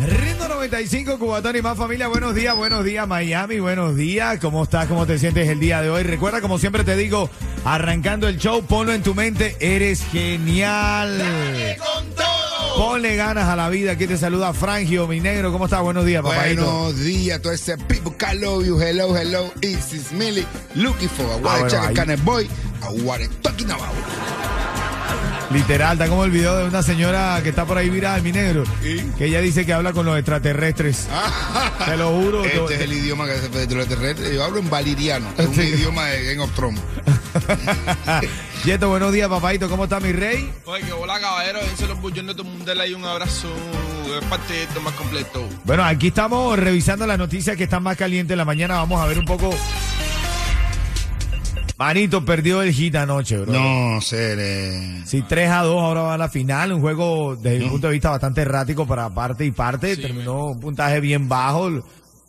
Ritmo 95, Cubatón y más familia. Buenos días, buenos días, Miami. Buenos días. ¿Cómo estás? ¿Cómo te sientes el día de hoy? Recuerda, como siempre te digo, arrancando el show, ponlo en tu mente. Eres genial. Ponle ganas a la vida. Aquí te saluda Frangio, mi negro. ¿Cómo estás? Buenos días, papadito. Buenos días, todo ese people. I love you. Hello, hello. Is Millie. Looking for a Ah, bueno, ahí. can boy. A what talking about. Literal, está como el video de una señora que está por ahí viral, mi negro. Que ella dice que habla con los extraterrestres. Te lo juro. Este te- es el idioma que se de los terrestres. Yo hablo en valiriano. Es un Sí. idioma de Game of Thrones. Yeto, buenos días, papadito. ¿Cómo está mi rey? Oye, que hola caballero, dense los bullones de todo el mundo, dale ahí un abrazo, es parte de esto más completo. Bueno, aquí estamos revisando las noticias que están más calientes en la mañana. Vamos a ver un poco. Manito perdió el hit anoche, bro. No, ser. Sí, 3 a 2, ahora va a la final. Un juego, desde mi punto de vista, bastante errático para parte y parte. Terminó un puntaje bien bajo.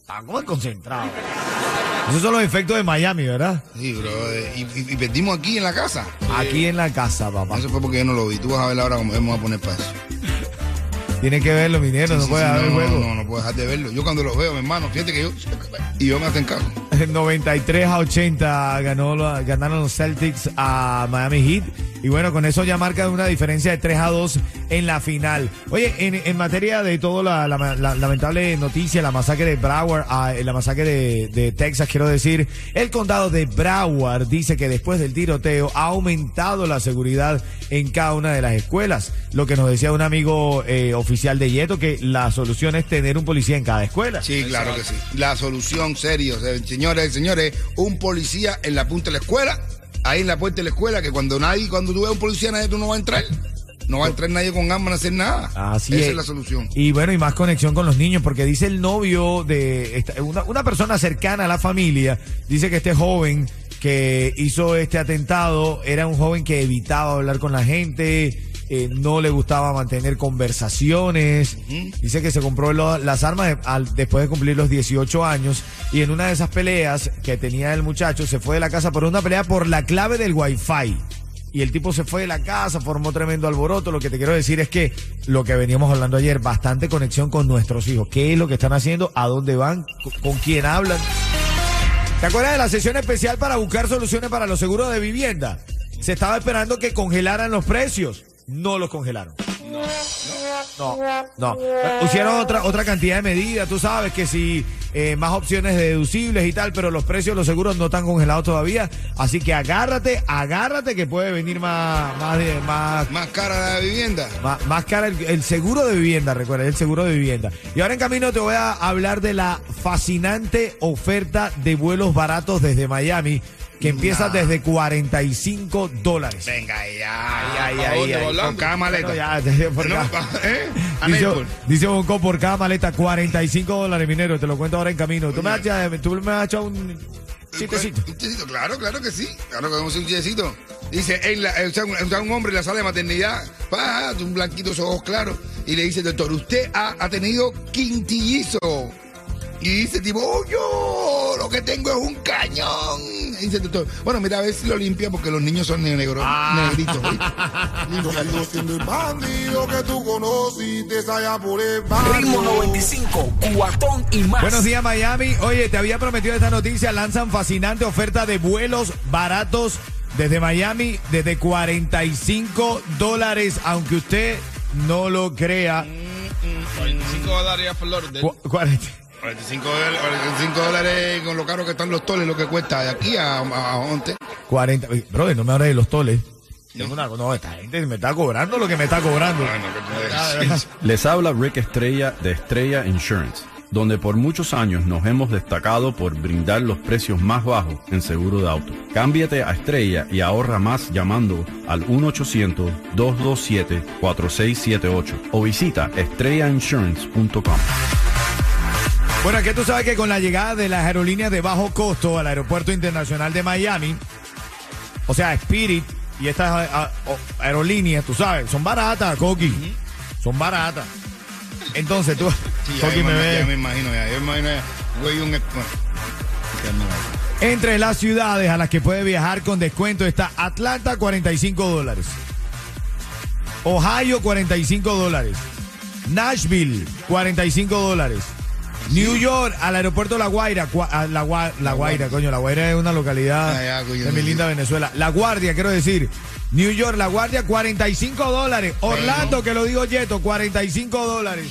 Estaba como concentrado. Esos son los efectos de Miami, ¿verdad? Sí, bro. Y, y- y perdimos aquí en la casa. Aquí en la casa, papá. Eso fue porque yo no lo vi. Tú vas a ver ahora cómo vamos a poner para eso. Tiene que verlo, mi negro, Sí, no sí, puede haber no, juego. No, no, dejar de verlo. Yo cuando lo veo, mi hermano, fíjate que yo. Y yo me hacen caso. 93 a 80 ganó, ganaron los Celtics a Miami Heat. Y bueno, con eso ya marca una diferencia de 3 a 2 en la final. Oye, en, en materia de todo la, la- la lamentable noticia, la masacre de Broward, ah, la masacre de, Texas, quiero decir, el condado de Broward dice que después del tiroteo ha aumentado la seguridad en cada una de las escuelas. Lo que nos decía un amigo eh, oficial de Yeto, que la solución es tener un policía en cada escuela. Sí, claro que sí. La solución, serio. señores, señores, un policía en la punta de la escuela, ahí en la puerta de la escuela, que cuando nadie, cuando tú ves un policía, nadie tú no va a entrar. No va a entrar nadie con armas a hacer nada. Así Esa es. es la solución. Y bueno, y más conexión con los niños, porque dice el novio de esta- una, una persona cercana a la familia, dice que este joven que hizo este atentado era un joven que evitaba hablar con la gente, eh, no le gustaba mantener conversaciones. Dice que se compró lo- las armas al- después de cumplir los 18 años y en una de esas peleas que tenía el muchacho se fue de la casa por una pelea por la clave del wifi. Y el tipo se fue de la casa, formó tremendo alboroto. Lo que te quiero decir es que lo que veníamos hablando ayer, bastante conexión con nuestros hijos. ¿Qué es lo que están haciendo? ¿A dónde van? ¿Con- ¿Con quién hablan? ¿Te acuerdas de la sesión especial para buscar soluciones para los seguros de vivienda? Se estaba esperando que congelaran los precios. No los congelaron. No, no. Pusieron otra, otra cantidad de medidas, tú sabes que si eh, más opciones de deducibles y tal, pero los precios los seguros no están congelados todavía. Así que agárrate, agárrate que puede venir más, más, más, Más cara la vivienda. más, más cara el, el seguro de vivienda, recuerda, el seguro de vivienda. Y ahora en camino te voy a hablar de la fascinante oferta de vuelos baratos desde Miami, que empieza Nah. desde 45 dólares. Venga, ya, ¿para ya, ya, ya. Con cada maleta. Ya, por No, cada- ¿eh? Dice, dice Bonco por cada maleta 45 dólares, minero. Te lo cuento ahora en camino. Tú me has, echado- tú me has echado un chistecito. Un chistecito, claro, claro que sí. Claro que vamos a hacer un chistecito. Dice, en la, o sea, un, hombre en la sala de maternidad, pa, un blanquito, esos ojos claros, y le dice, doctor, usted ha, ha tenido quintillizo. Y dice, tipo, oh, yo lo que tengo es un cañón. Y dice el doctor, bueno, mira, a ver si lo limpia porque los niños son negros, Ah. negritos. Yo siendo el bandido que tú conociste allá por el barrio. Ritmo 95, cuatón y más. Buenos días, Miami. Oye, te había prometido esta noticia. Lanzan fascinante oferta de vuelos baratos desde Miami, desde 45 dólares, aunque usted no lo crea. 45 dólares por orden. Cu- 40. 45 dólares, 45 dólares con lo caro que están los toles, lo que cuesta de aquí a, a, a Onte. 40. Oye, Brother, no me hables de los toles. Tengo una- no, esta gente me está cobrando lo que me está cobrando. Ah, Les habla Rick Estrella de Estrella Insurance, donde por muchos años nos hemos destacado por brindar los precios más bajos en seguro de auto. Cámbiate a Estrella y ahorra más llamando al 1-800-227-4678 o visita estrellainsurance.com. Bueno, que tú sabes que con la llegada de las aerolíneas de bajo costo al Aeropuerto Internacional de Miami, o sea, Spirit y estas a- a- o- aerolíneas, tú sabes, son baratas, Coqui. Son baratas. Entonces tú, Sí, ya, Coqui me, me ya me imagino ya. Yo me imagino ya. Un... Entre las ciudades a las que puede viajar con descuento está Atlanta, 45 dólares. Ohio, 45 dólares. Nashville, 45 dólares. New York, al aeropuerto La Guaira. cua- a La, Gua- La Guaira, coño. La Guaira es una localidad Ah, ya, coño, de mi linda Venezuela. La Guardia, quiero decir. New York, La Guardia, 45 dólares. Orlando, que lo digo Yeto, 45 dólares.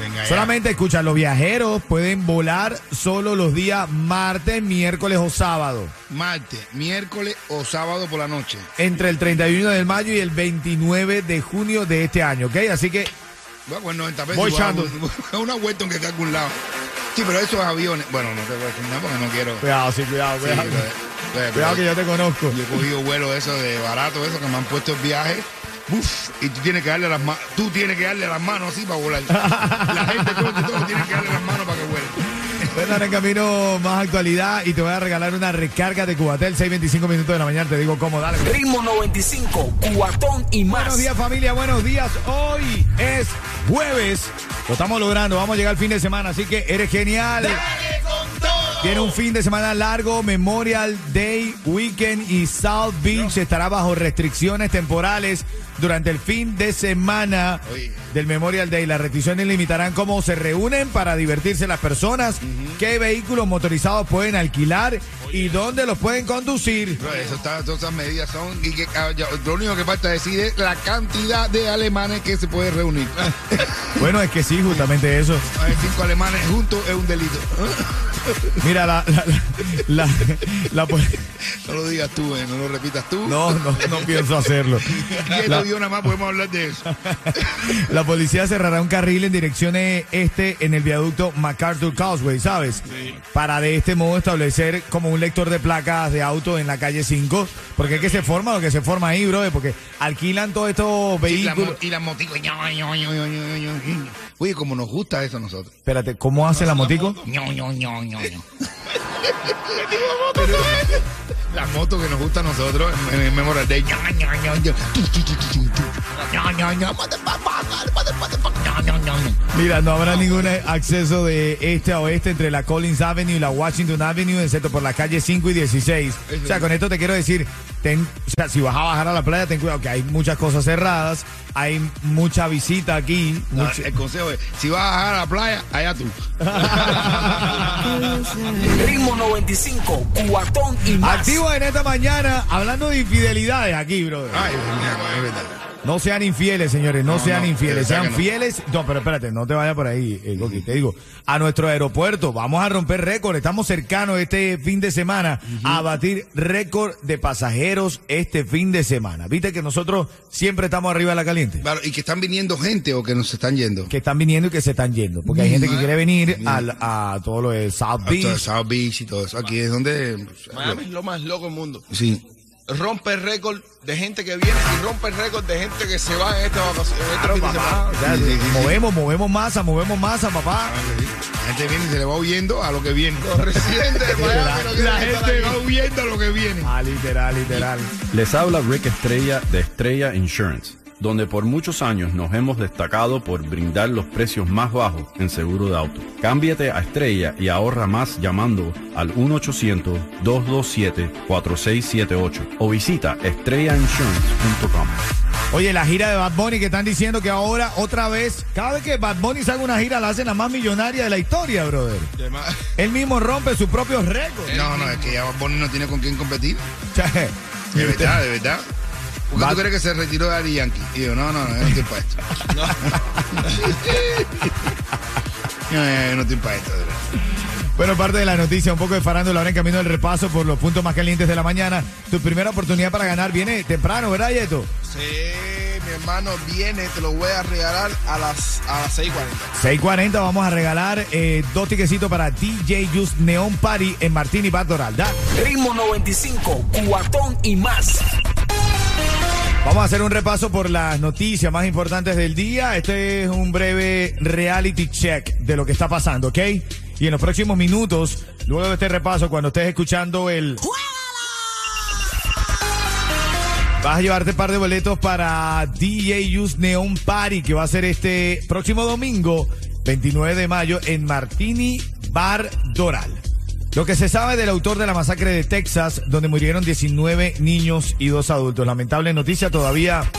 Venga, ya. Solamente escucha, los viajeros pueden volar solo los días martes, miércoles o sábado. Martes, miércoles o sábado por la noche. Entre el 31 de mayo y el 29 de junio de este año, ¿ok? Así que Bueno, pues 90 pesos. Voy echando. Una vuelta aunque esté a algún lado. Sí, pero esos aviones. Bueno, no te voy a decir nada porque no quiero. cuidado, sí, cuidado, Sí, cuidado. pero- pero- Cuidado que yo te conozco. Yo he cogido vuelos esos de barato, esos que me han puesto el viaje. Uf, y tú tienes que darle las manos, tú tienes que darle las manos así para volar. La gente todo, todo tiene que darle las manos para andar en camino más actualidad y te voy a regalar una recarga de Cubatel, 6.25 minutos de la mañana. Te digo cómo, dale. Ritmo 95, cuatón y más. Buenos días familia, buenos días. Hoy es jueves. Lo estamos logrando, vamos a llegar al fin de semana, así que eres genial. Tiene un fin de semana largo, Memorial Day Weekend y South Beach estará bajo restricciones temporales durante el fin de semana del Memorial Day. Las restricciones limitarán cómo se reúnen para divertirse las personas, qué vehículos motorizados pueden alquilar y dónde los pueden conducir. Eso está, todas esas medidas son. Y que, ah, lo único que falta decir es la cantidad de alemanes que se puede reunir. Bueno, es que sí, justamente eso. Cinco alemanes juntos es un delito. Mira, la, la, la, No lo digas tú, eh, no lo repitas tú. no, no, no pienso hacerlo. Y La- nada más podemos hablar de eso. La policía cerrará un carril en dirección este en el viaducto MacArthur Causeway, ¿sabes? Para de este modo establecer como un lector de placas de auto en la calle 5. Porque es que se forma lo que se forma ahí, bro. Porque alquilan todos estos vehículos. y la motico. ño, ño, ño, ño, ño, ño, ño. Oye, como nos gusta eso a nosotros. Espérate, ¿cómo hace la motico? Ño, ño, ño, ño, ño. La moto que nos gusta a nosotros en, en ño, ño. Mira, no habrá ningún acceso de este a oeste entre la Collins Avenue y la Washington Avenue, excepto por la calle 5 y 16. O sea, con esto te quiero decir, ten, o sea, si vas a bajar a la playa, ten cuidado que hay muchas cosas cerradas, hay mucha visita aquí. No, mucho- el consejo es, si vas a bajar a la playa, allá tú. Ritmo 95, cuatón y más. Activo en esta mañana, hablando de infidelidades aquí, brother. Ay, es verdad. No sean infieles, señores, no, No, sean no, infieles, sean fieles. No, pero espérate, no te vayas por ahí, eh, Coqui, te digo, a nuestro aeropuerto, vamos a romper récord, estamos cercanos este fin de semana a batir récord de pasajeros este fin de semana. Viste que nosotros siempre estamos arriba de la caliente. Claro, y que están viniendo gente o que nos están yendo. Que están viniendo y que se están yendo, porque hay gente que quiere venir al- a, todo lo de South A todo Beach. South Beach y todo eso. Aquí es donde. Miami es lo más loco del mundo. Sí. Rompe el récord de gente que viene y rompe el récord de gente que se va en esta vacación. este Claro, papá. semana. O sea, Sí, sí, sí. movemos, movemos masa, movemos masa, papá. La gente viene y se le va huyendo a lo que viene. Los residentes de no La estar gente va huyendo a lo que viene. Ah, literal, literal. Les habla Rick Estrella de Estrella Insurance, donde por muchos años nos hemos destacado por brindar los precios más bajos en seguro de auto. Cámbiate a Estrella y ahorra más llamando al 1-800-227-4678 o visita estrellainsurance.com. Oye, la gira de Bad Bunny que están diciendo que ahora otra vez, cada vez que Bad Bunny saca una gira la hacen la más millonaria de la historia, brother. Él mismo rompe sus propios récords. No, no, es que ya Bad Bunny no tiene con quién competir. De verdad, de verdad. ¿Por qué tú crees que se retiró de Ari Yankee? Y yo, no, no, no, yo no estoy para esto. No, yo no estoy para esto, de verdad. Bueno, parte de la noticia, un poco de farándula ahora en camino del repaso por los puntos más calientes de la mañana. Tu primera oportunidad para ganar viene temprano, ¿verdad, Yeto? Sí, mi hermano viene, te lo voy a regalar a las, a las 6.40. 6.40 vamos a regalar eh, dos tiquecitos para DJ Just Neon Party en Martini Bar Doral. Dale. Ritmo 95, cuatón y más. Vamos a hacer un repaso por las noticias más importantes del día. Este es un breve reality check de lo que está pasando, ¿ok? Y en los próximos minutos, luego de este repaso, cuando estés escuchando el... Vas a llevarte un par de boletos para DJ Use Neon Party, que va a ser este próximo domingo, 29 de mayo, en Martini Bar Doral. Lo que se sabe del autor de la masacre de Texas, donde murieron 19 niños y dos adultos. Lamentable noticia, todavía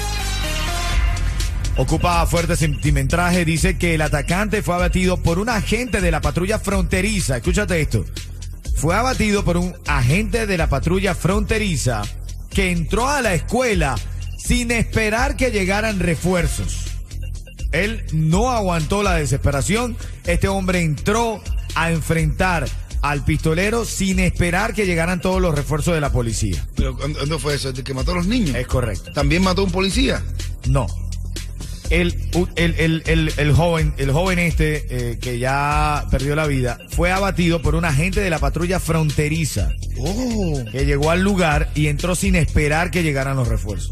ocupa fuerte sentimentraje. Dice que el atacante fue abatido por un agente de la patrulla fronteriza. Escúchate esto. Fue abatido por un agente de la patrulla fronteriza que entró a la escuela sin esperar que llegaran refuerzos. Él no aguantó la desesperación. Este hombre entró a enfrentar al pistolero sin esperar que llegaran todos los refuerzos de la policía. Pero ¿cuándo cuándo fue eso? ¿El que mató a los niños? Es correcto. ¿También mató a un policía? No. El, el, el, el, el joven, el joven este eh, que ya perdió la vida fue abatido por un agente de la patrulla fronteriza Oh. que llegó al lugar y entró sin esperar que llegaran los refuerzos.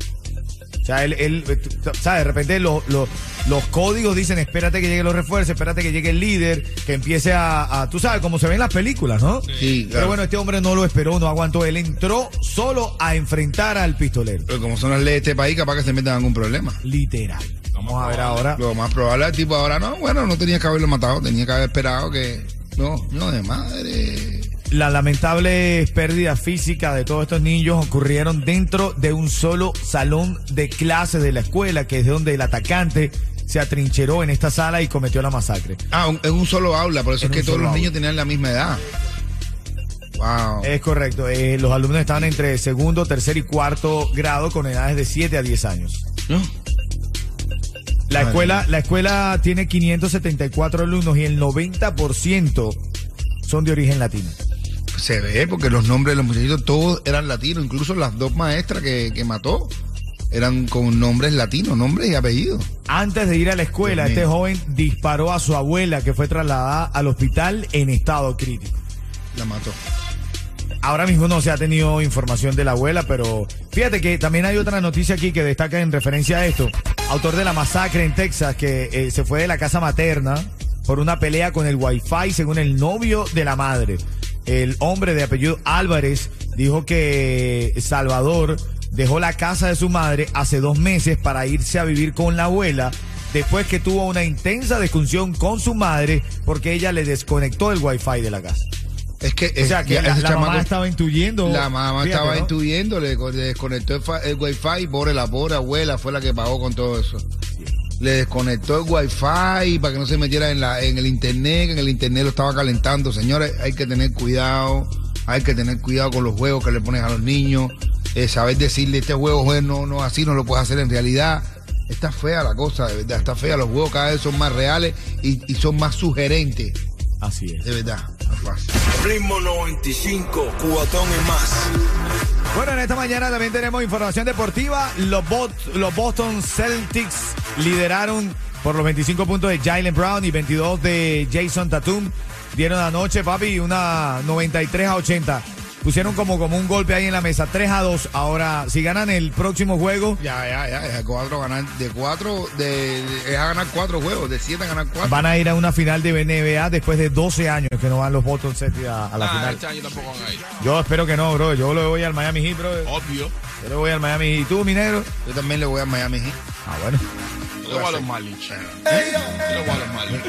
O sea, él, él eh, tú- ¿sabes? De repente los, los, los códigos dicen, espérate que lleguen los refuerzos, espérate que llegue el líder, que empiece a, a- tú sabes, como se ve en las películas, ¿no? Sí, Pero claro. bueno, este hombre no lo esperó, no aguantó, él entró solo a enfrentar al pistolero. Pero como son las leyes de este país, capaz que se metan en algún problema. Literal. Vamos a ver ahora. Lo más probable es el tipo ahora no, bueno, no tenía que haberlo matado, tenía que haber esperado que. No, no, de madre. Las lamentables pérdidas físicas de todos estos niños ocurrieron dentro de un solo salón de clases de la escuela, que es donde el atacante se atrincheró en esta sala y cometió la masacre. Ah, un- en un solo aula, por eso En es que todos los niños tenían la misma edad. Wow. Es correcto. eh, los alumnos estaban entre segundo, tercer y cuarto grado con edades de 7 a 10 años. ¿No? La Madre escuela, la escuela tiene 574 alumnos y el 90% son de origen latino. Se ve, porque los nombres de los muchachitos todos eran latinos, incluso las dos maestras que, que mató eran con nombres latinos, nombres y apellidos. Antes de ir a la escuela, este joven disparó a su abuela que fue trasladada al hospital en estado crítico. La mató. Ahora mismo no se ha tenido información de la abuela, pero fíjate que también hay otra noticia aquí que destaca en referencia a esto. Autor de la masacre en Texas que eh, se fue de la casa materna por una pelea con el wifi según el novio de la madre. El hombre de apellido Álvarez dijo que Salvador dejó la casa de su madre hace dos meses para irse a vivir con la abuela después que tuvo una intensa discusión con su madre porque ella le desconectó el wifi de la casa. Es que, O sea, es- que ya la, mamá estaba intuyendo. La mamá Fíjate, estaba ¿no? intuyendo, le, le desconectó el, el wifi y pobre, la pobre abuela fue la que pagó con todo eso. Le desconectó el wifi para que no se metiera en, la, en el internet, que en el internet lo estaba calentando. Señores, hay que tener cuidado, hay que tener cuidado con los juegos que le pones a los niños, eh, saber decirle, este juego juez, no, no, así no lo puedes hacer en realidad. Está fea la cosa, de verdad, está fea. Los juegos cada vez son más reales y, y son más sugerentes, Así es. de verdad. Ritmo 95, cuatón y más. Bueno, en esta mañana también tenemos información deportiva. Los, Boston Celtics lideraron por los 25 puntos de Jalen Brown y 22 de Jason Tatum. Dieron anoche, papi, una 93 a 80. Pusieron como, como un golpe ahí en la mesa, 3 a 2. Ahora, si ganan el próximo juego, Ya, ya, ya, de cuatro ganar, de cuatro, de, de- es a ganar cuatro juegos, de siete a ganar cuatro. van a ir a una final de NBA después de 12 años que no van los Boston Celtics a, a la Ah, final. este año tampoco van a ir. Yo espero que no, bro. Yo le voy al Miami Heat, bro. Obvio. Yo le voy al Miami Heat. ¿Y tú, mi negro? Yo también le voy a Miami Heat. Ah, bueno. Le voy a los Marlins. Le voy a los Marlins.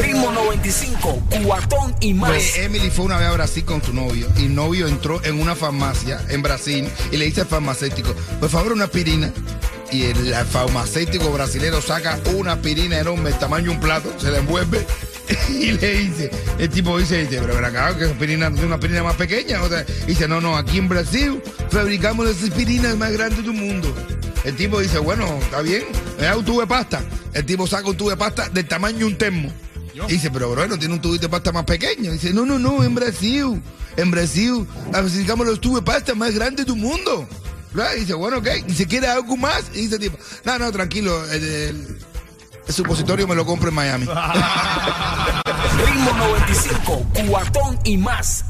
Ritmo 95, cuatón y más. Oye, Emily fue una vez a Brasil con su novio y el novio entró en una farmacia en Brasil y le dice al farmacéutico, por favor una aspirina. Y el, farmacéutico brasilero saca una aspirina enorme, el tamaño de un plato, se la envuelve y le dice, el tipo dice, dice pero ven acá, que aspirina es una aspirina más pequeña. O sea, dice, no, no, aquí en Brasil fabricamos las aspirinas más grandes del mundo. El tipo dice, bueno, está bien, me da un tubo de pasta. El tipo saca un tubo de pasta del tamaño de un termo. Y dice, pero bueno, tiene un tubito de pasta más pequeño. dice, no, no, no, en Brasil, en Brasil, fabricamos los tubos de pasta más grandes del mundo. Y dice, bueno, ok, y se quiere algo más. Y dice, tipo, no, no, tranquilo, el, el- el supositorio me lo compro en Miami. Ritmo 95, cuatón y más.